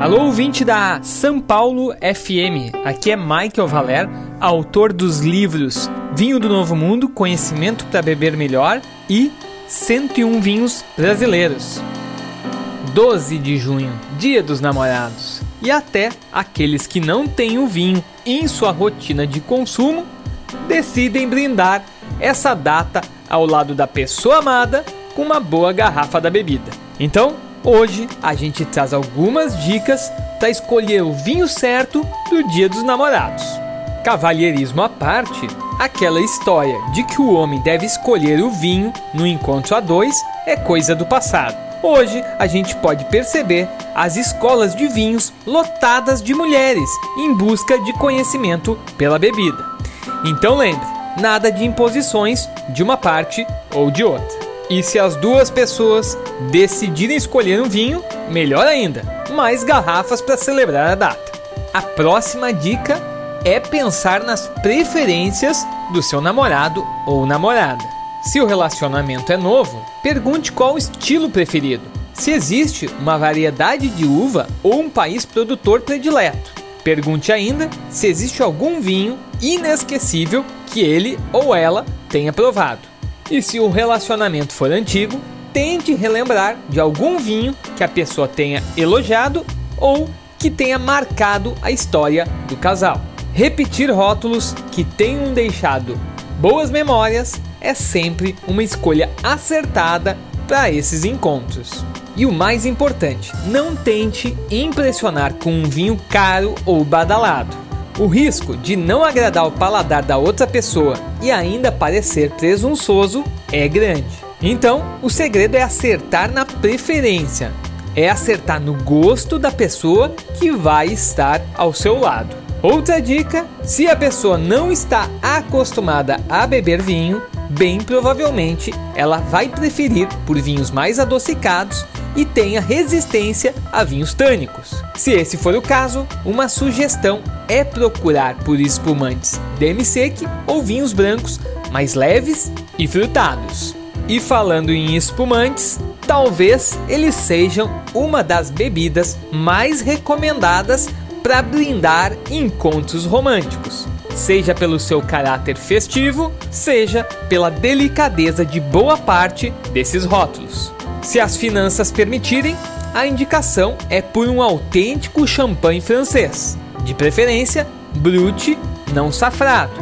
Alô, ouvinte da São Paulo FM. Aqui é Michael Valer, autor dos livros Vinho do Novo Mundo, Conhecimento para Beber Melhor e 101 Vinhos Brasileiros. 12 de junho, Dia dos Namorados. E até aqueles que não têm o vinho em sua rotina de consumo decidem brindar essa data ao lado da pessoa amada com uma boa garrafa da bebida. Então, Hoje a gente traz algumas dicas para escolher o vinho certo do Dia dos Namorados. Cavalheirismo à parte, aquela história de que o homem deve escolher o vinho no encontro a dois é coisa do passado. Hoje a gente pode perceber as escolas de vinhos lotadas de mulheres em busca de conhecimento pela bebida. Então lembre, nada de imposições de uma parte ou de outra. E se as duas pessoas decidirem escolher um vinho, melhor ainda, mais garrafas para celebrar a data. A próxima dica é pensar nas preferências do seu namorado ou namorada. Se o relacionamento é novo, pergunte qual o estilo preferido. Se existe uma variedade de uva ou um país produtor predileto. Pergunte ainda se existe algum vinho inesquecível que ele ou ela tenha provado. E se o relacionamento for antigo, tente relembrar de algum vinho que a pessoa tenha elogiado ou que tenha marcado a história do casal. Repetir rótulos que tenham deixado boas memórias é sempre uma escolha acertada para esses encontros. E o mais importante, não tente impressionar com um vinho caro ou badalado. O risco de não agradar o paladar da outra pessoa e ainda parecer presunçoso é grande. Então, o segredo é acertar na preferência, é acertar no gosto da pessoa que vai estar ao seu lado. Outra dica: se a pessoa não está acostumada a beber vinho, bem provavelmente ela vai preferir por vinhos mais adocicados e tenha resistência a vinhos tânicos. Se esse for o caso, uma sugestão é procurar por espumantes demi-sec ou vinhos brancos mais leves e frutados. E falando em espumantes, talvez eles sejam uma das bebidas mais recomendadas para brindar encontros românticos, seja pelo seu caráter festivo, seja pela delicadeza de boa parte desses rótulos. Se as finanças permitirem, a indicação é por um autêntico champanhe francês, de preferência brute, não safrado,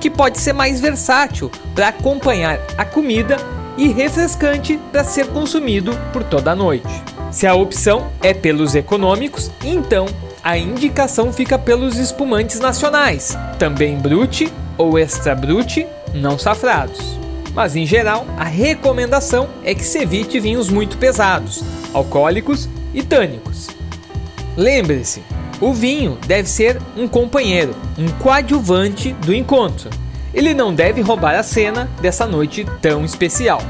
que pode ser mais versátil para acompanhar a comida e refrescante para ser consumido por toda a noite. Se a opção é pelos econômicos, então a indicação fica pelos espumantes nacionais, também brute ou extra brute, não safrados mas em geral a recomendação é que se evite vinhos muito pesados, alcoólicos e tânicos. Lembre-se, o vinho deve ser um companheiro, um coadjuvante do encontro. Ele não deve roubar a cena dessa noite tão especial.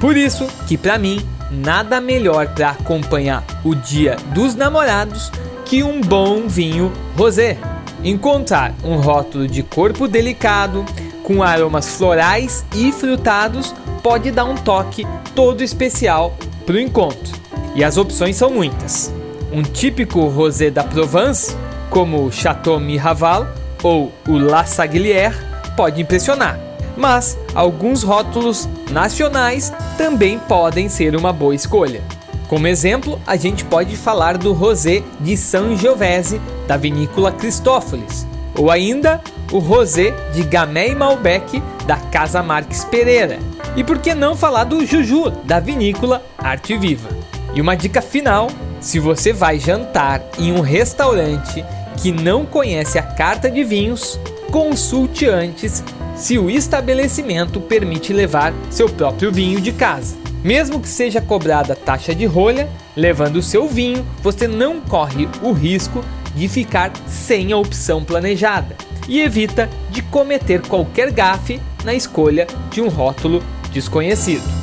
Por isso que para mim nada melhor para acompanhar o dia dos namorados que um bom vinho rosé. Encontrar um rótulo de corpo delicado, com aromas florais e frutados, pode dar um toque todo especial para o encontro. E as opções são muitas. Um típico rosé da Provence, como o Chateau Miraval ou o La Saglière, pode impressionar. Mas alguns rótulos nacionais também podem ser uma boa escolha. Como exemplo, a gente pode falar do rosé de Sangiovese da vinícola Cristófolis, ou ainda o rosé de Gamay Malbec da Casa Marques Pereira. E por que não falar do Juju da vinícola Arte Viva? E uma dica final: se você vai jantar em um restaurante que não conhece a carta de vinhos, consulte antes se o estabelecimento permite levar seu próprio vinho de casa. Mesmo que seja cobrada taxa de rolha, levando seu vinho, você não corre o risco de ficar sem a opção planejada e evita de cometer qualquer gafe na escolha de um rótulo desconhecido.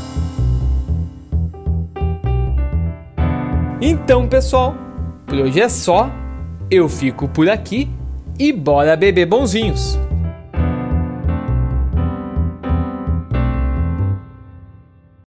Então, pessoal, por hoje é só. Eu fico por aqui e bora beber bons vinhos.